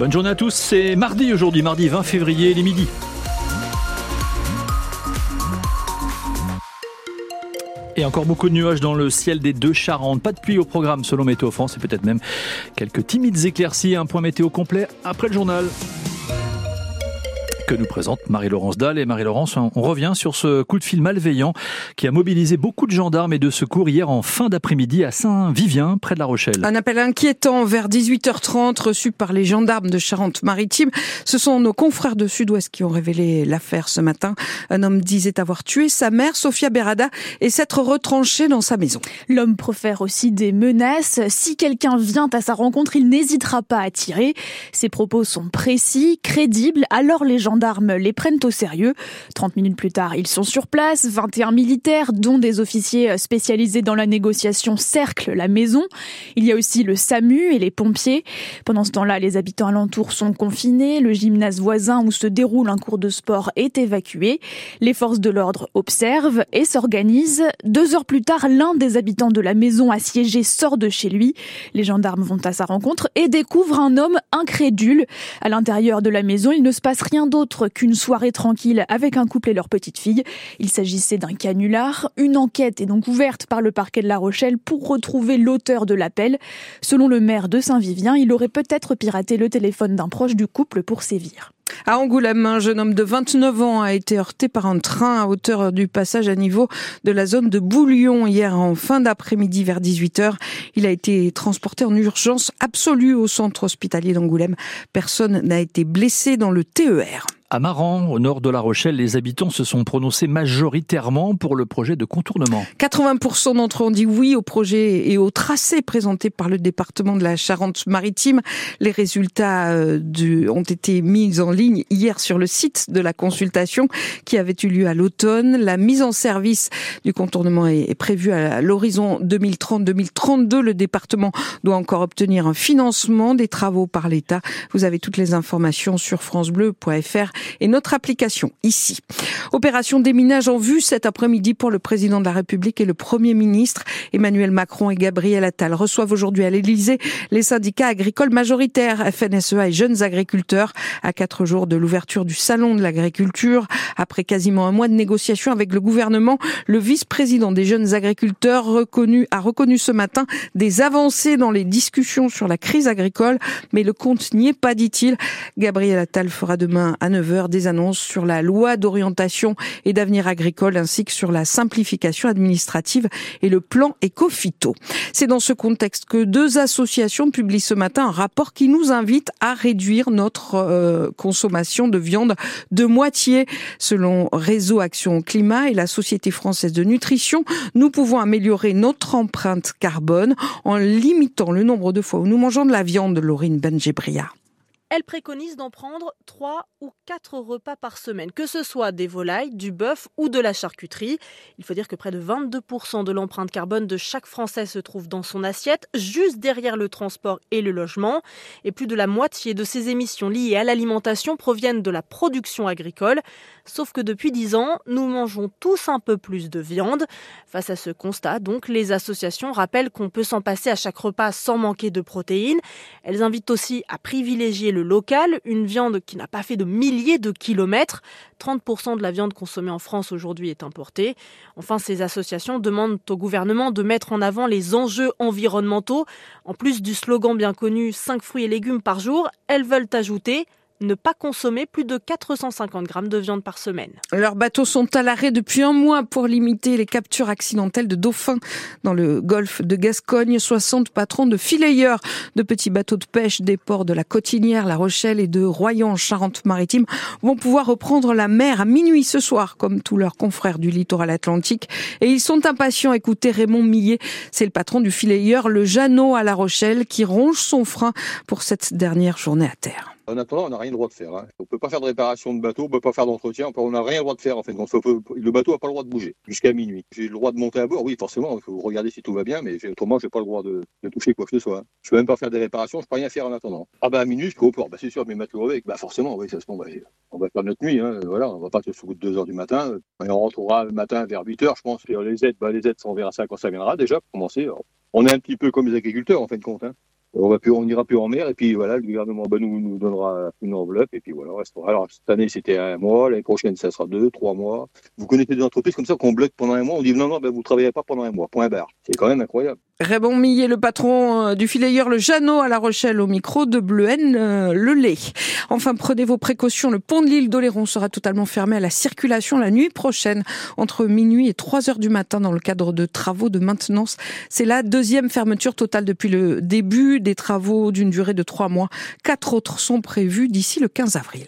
Bonne journée à tous, c'est mardi aujourd'hui, mardi 20 février, les midi. Et encore beaucoup de nuages dans le ciel des deux Charentes. Pas de pluie au programme selon Météo France et peut-être même quelques timides éclaircies. Un point météo complet après le journal que nous présente Marie-Laurence Dalle. Et Marie-Laurence, on revient sur ce coup de fil malveillant qui a mobilisé beaucoup de gendarmes et de secours hier en fin d'après-midi à Saint-Vivien, près de La Rochelle. Un appel inquiétant vers 18h30 reçu par les gendarmes de Charente-Maritime. Ce sont nos confrères de Sud-Ouest qui ont révélé l'affaire ce matin. Un homme disait avoir tué sa mère, Sofia Berada, et s'être retranché dans sa maison. L'homme profère aussi des menaces. Si quelqu'un vient à sa rencontre, il n'hésitera pas à tirer. Ses propos sont précis, crédibles, alors les gendarmes gendarmes les prennent au sérieux. 30 minutes plus tard, ils sont sur place. 21 militaires, dont des officiers spécialisés dans la négociation, cerclent la maison. Il y a aussi le SAMU et les pompiers. Pendant ce temps-là, les habitants alentours sont confinés. Le gymnase voisin où se déroule un cours de sport est évacué. Les forces de l'ordre observent et s'organisent. Deux heures plus tard, l'un des habitants de la maison assiégée sort de chez lui. Les gendarmes vont à sa rencontre et découvrent un homme incrédule. À l'intérieur de la maison, il ne se passe rien d'autre qu'une soirée tranquille avec un couple et leur petite fille. Il s'agissait d'un canular. Une enquête est donc ouverte par le parquet de La Rochelle pour retrouver l'auteur de l'appel. Selon le maire de Saint-Vivien, il aurait peut-être piraté le téléphone d'un proche du couple pour sévir. À Angoulême, un jeune homme de 29 ans a été heurté par un train à hauteur du passage à niveau de la zone de Bouillon hier en fin d'après-midi vers 18h. Il a été transporté en urgence absolue au centre hospitalier d'Angoulême. Personne n'a été blessé dans le TER. À Maran, au nord de La Rochelle, les habitants se sont prononcés majoritairement pour le projet de contournement. 80% d'entre eux ont dit oui au projet et au tracé présenté par le département de la Charente-Maritime. Les résultats euh, ont été mis en ligne hier sur le site de la consultation qui avait eu lieu à l'automne. La mise en service du contournement est prévue à l'horizon 2030-2032. Le département doit encore obtenir un financement des travaux par l'État. Vous avez toutes les informations sur francebleu.fr et notre application ici. Opération déminage en vue cet après-midi pour le président de la République et le Premier ministre. Emmanuel Macron et Gabriel Attal reçoivent aujourd'hui à l'Élysée les syndicats agricoles majoritaires, FNSEA et jeunes agriculteurs, à quatre jours de l'ouverture du Salon de l'agriculture. Après quasiment un mois de négociations avec le gouvernement, le vice-président des jeunes agriculteurs a reconnu ce matin des avancées dans les discussions sur la crise agricole, mais le compte n'y est pas, dit-il. Gabriel Attal fera demain à 9 des annonces sur la loi d'orientation et d'avenir agricole ainsi que sur la simplification administrative et le plan éco-phyto. C'est dans ce contexte que deux associations publient ce matin un rapport qui nous invite à réduire notre euh, consommation de viande de moitié. Selon Réseau Action Climat et la Société française de nutrition, nous pouvons améliorer notre empreinte carbone en limitant le nombre de fois où nous mangeons de la viande, Laurine Benjebria. Elle préconise d'en prendre 3 ou 4 repas par semaine, que ce soit des volailles, du bœuf ou de la charcuterie. Il faut dire que près de 22% de l'empreinte carbone de chaque Français se trouve dans son assiette, juste derrière le transport et le logement. Et plus de la moitié de ces émissions liées à l'alimentation proviennent de la production agricole. Sauf que depuis 10 ans, nous mangeons tous un peu plus de viande. Face à ce constat, donc, les associations rappellent qu'on peut s'en passer à chaque repas sans manquer de protéines. Elles invitent aussi à privilégier le local, une viande qui n'a pas fait de milliers de kilomètres. 30% de la viande consommée en France aujourd'hui est importée. Enfin, ces associations demandent au gouvernement de mettre en avant les enjeux environnementaux. En plus du slogan bien connu 5 fruits et légumes par jour, elles veulent ajouter ne pas consommer plus de 450 grammes de viande par semaine. Leurs bateaux sont à l'arrêt depuis un mois pour limiter les captures accidentelles de dauphins dans le golfe de Gascogne. 60 patrons de filayeurs de petits bateaux de pêche des ports de la Cotinière, La Rochelle et de Royan, Charente-Maritime vont pouvoir reprendre la mer à minuit ce soir, comme tous leurs confrères du littoral atlantique. Et ils sont impatients. Écoutez Raymond Millet, c'est le patron du filayeur Le Jeannot à La Rochelle qui ronge son frein pour cette dernière journée à terre. En attendant, on n'a rien le droit de faire. Hein. On ne peut pas faire de réparation de bateau, on ne peut pas faire d'entretien, on n'a rien le droit de faire en fait. le bateau n'a pas le droit de bouger jusqu'à minuit. J'ai le droit de monter à bord, oui, forcément, il faut regarder si tout va bien, mais autrement, je n'ai pas le droit de, toucher quoi que ce soit. Je ne peux même pas faire des réparations, je ne peux rien faire en attendant. Ah bah à minuit, je peux au port, bah, c'est sûr, mais matelots avec, bah forcément, oui, ça se bah, on va faire notre nuit, hein. voilà, on va pas se de 2 heures du matin, et on rentrera le matin vers 8 heures, je pense. les aides, bah, les aides, on verra ça quand ça viendra déjà, pour commencer. On est un petit peu comme les agriculteurs en fin de compte. Hein. On va plus, on ira plus en mer et puis voilà, le gouvernement bah, nous, nous donnera une enveloppe et puis voilà, on restera. Alors cette année c'était un mois, l'année prochaine ça sera deux, trois mois. Vous connaissez des entreprises comme ça qu'on bloque pendant un mois, on dit non non, ben vous travaillez pas pendant un mois, point barre. C'est quand même incroyable. Raymond Millet, le patron euh, du filayeur Le Jeannot à La Rochelle au micro de Bleuhen euh, Le Lait. Enfin, prenez vos précautions. Le pont de l'île d'Oléron sera totalement fermé à la circulation la nuit prochaine entre minuit et 3 heures du matin dans le cadre de travaux de maintenance. C'est la deuxième fermeture totale depuis le début des travaux d'une durée de trois mois. Quatre autres sont prévus d'ici le 15 avril.